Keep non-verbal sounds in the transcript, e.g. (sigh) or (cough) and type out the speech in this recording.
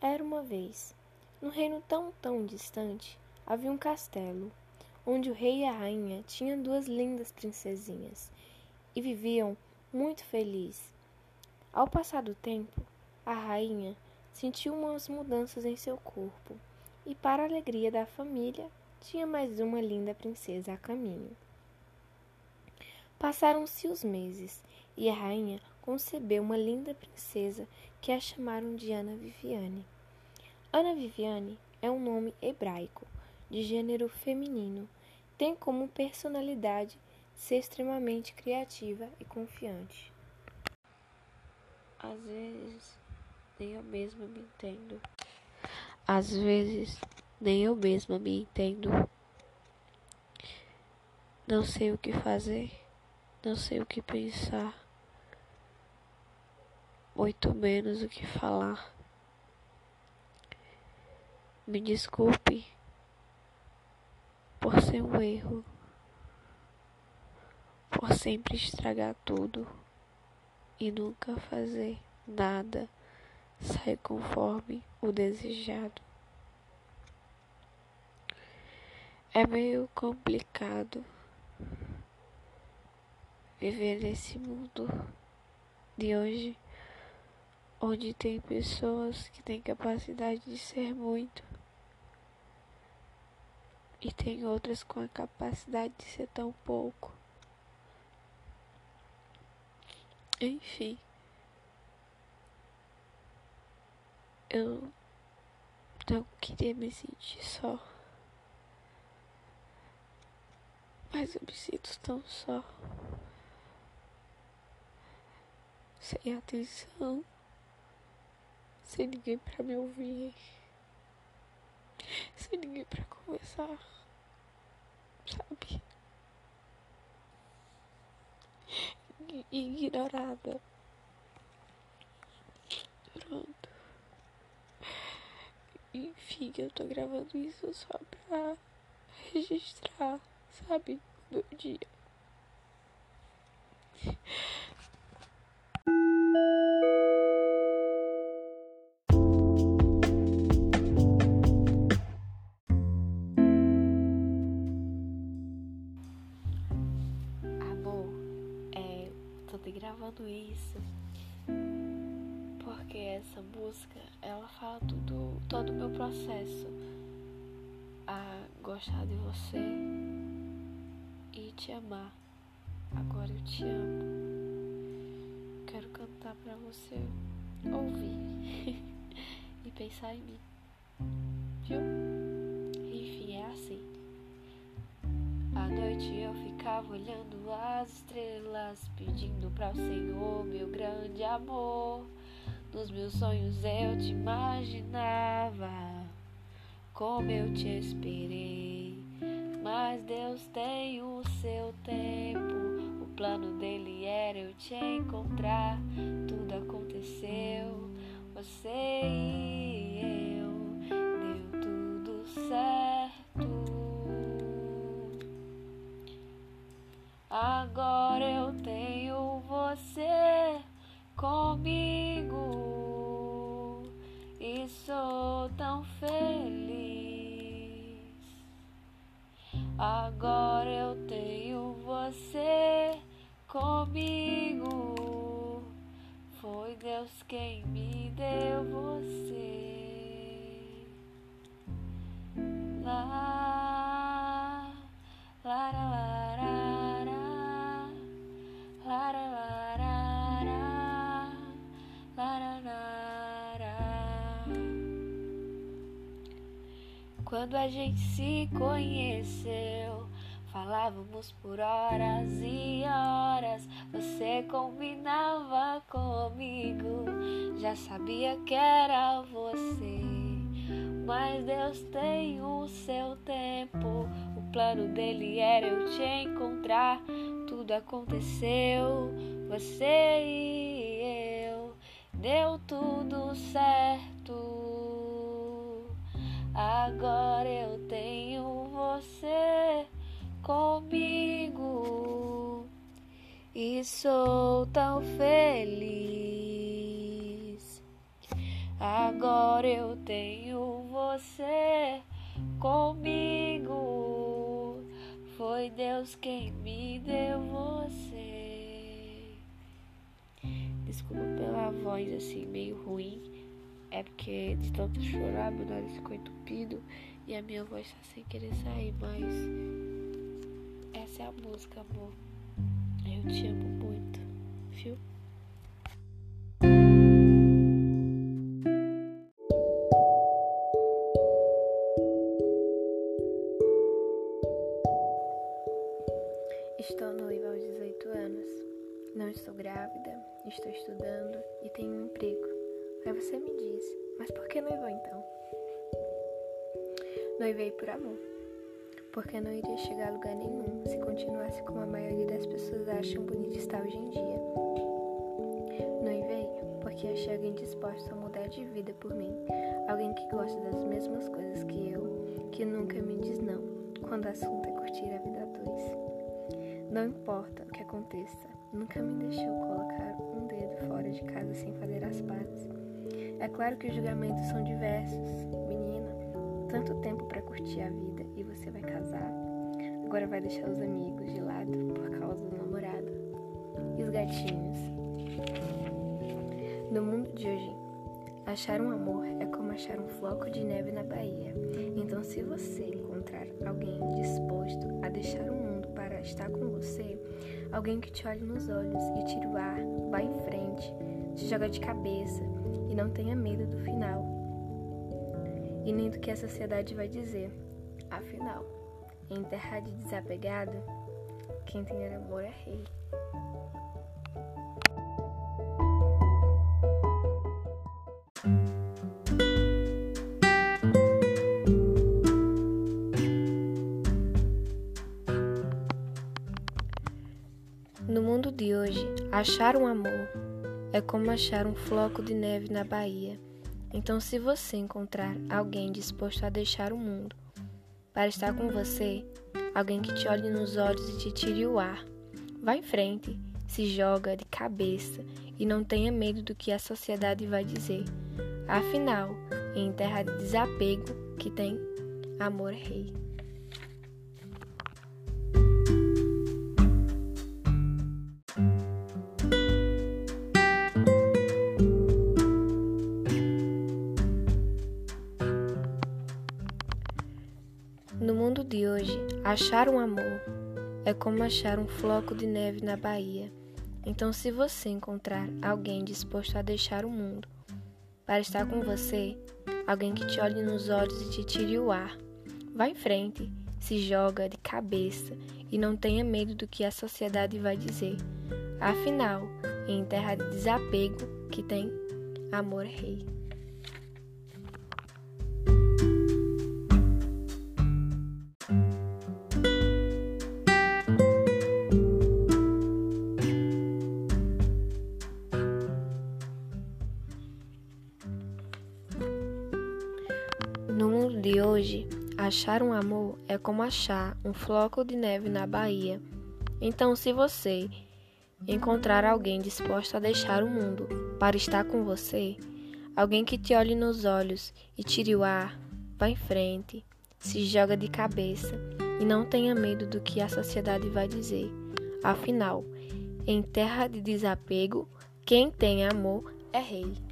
Era uma vez, num reino tão, tão distante, havia um castelo, onde o rei e a rainha tinham duas lindas princesinhas e viviam muito felizes. Ao passar do tempo, a rainha sentiu umas mudanças em seu corpo e, para a alegria da família, tinha mais uma linda princesa a caminho. Passaram-se os meses e a rainha concebeu uma linda princesa que a chamaram de Ana Viviane. Ana Viviane é um nome hebraico de gênero feminino. Tem como personalidade ser extremamente criativa e confiante. Às vezes, nem eu mesma me entendo. Às vezes, nem eu mesma me entendo. Não sei o que fazer. Não sei o que pensar, muito menos o que falar. Me desculpe por ser um erro, por sempre estragar tudo e nunca fazer nada sair conforme o desejado. É meio complicado viver nesse mundo de hoje, onde tem pessoas que têm capacidade de ser muito e tem outras com a capacidade de ser tão pouco. Enfim, eu não queria me sentir só. Mas eu me sinto tão só sem atenção, sem ninguém para me ouvir, sem ninguém para conversar, sabe? Ignorada. Pronto. Enfim, eu tô gravando isso só pra registrar, sabe? O meu dia. Gravando isso porque essa música ela fala tudo todo o meu processo a gostar de você e te amar. Agora eu te amo. Quero cantar para você ouvir (laughs) e pensar em mim. Viu? À noite eu ficava olhando as estrelas, pedindo para o Senhor meu grande amor. Nos meus sonhos eu te imaginava, como eu te esperei. Mas Deus tem o seu tempo, o plano dele era eu te encontrar. Tudo aconteceu, você e Agora eu tenho você comigo e sou tão feliz. Agora eu tenho você comigo. Foi Deus quem me deu você. Lá, Quando a gente se conheceu, falávamos por horas e horas. Você combinava comigo, já sabia que era você. Mas Deus tem o seu tempo. O plano dele era eu te encontrar. Tudo aconteceu, você e eu. Deu tudo certo. Agora eu tenho você comigo e sou tão feliz. Agora eu tenho você comigo. Foi Deus quem me deu você. Desculpa pela voz assim meio ruim. Porque de tanto chorar meu nariz ficou entupido e a minha voz tá sem querer sair, mas essa é a música, amor. Eu te amo muito, viu? Estou noiva aos 18 anos. Não estou grávida, estou estudando e tenho um emprego. Aí você me diz, mas por que noivou então? Noivei por amor. Porque não iria chegar a lugar nenhum se continuasse como a maioria das pessoas acham bonito estar hoje em dia. Noivei porque achei alguém disposto a mudar de vida por mim. Alguém que gosta das mesmas coisas que eu, que nunca me diz não, quando o assunto é curtir a vida a dois. Não importa o que aconteça, nunca me deixou colocar um dedo fora de casa sem fazer as pazes. É claro que os julgamentos são diversos. Menina, tanto tempo para curtir a vida e você vai casar. Agora vai deixar os amigos de lado por causa do namorado. E os gatinhos? No mundo de hoje, achar um amor é como achar um floco de neve na Bahia. Então, se você encontrar alguém disposto a deixar o mundo para estar com você, alguém que te olhe nos olhos e tire o ar, vá em frente, se joga de cabeça não tenha medo do final. E nem do que a sociedade vai dizer. Afinal, em terra de desapegado, quem tem amor é rei. No mundo de hoje, achar um amor é como achar um floco de neve na Bahia. Então, se você encontrar alguém disposto a deixar o mundo para estar com você, alguém que te olhe nos olhos e te tire o ar, vá em frente, se joga de cabeça e não tenha medo do que a sociedade vai dizer. Afinal, em terra de desapego que tem amor rei. Achar um amor é como achar um floco de neve na Bahia. Então, se você encontrar alguém disposto a deixar o mundo para estar com você, alguém que te olhe nos olhos e te tire o ar, vá em frente, se joga de cabeça e não tenha medo do que a sociedade vai dizer. Afinal, em terra de desapego que tem amor rei. Mundo de hoje, achar um amor é como achar um floco de neve na Bahia. Então, se você encontrar alguém disposto a deixar o mundo para estar com você, alguém que te olhe nos olhos e tire o ar, vá em frente, se joga de cabeça e não tenha medo do que a sociedade vai dizer. Afinal, em terra de desapego, quem tem amor é rei.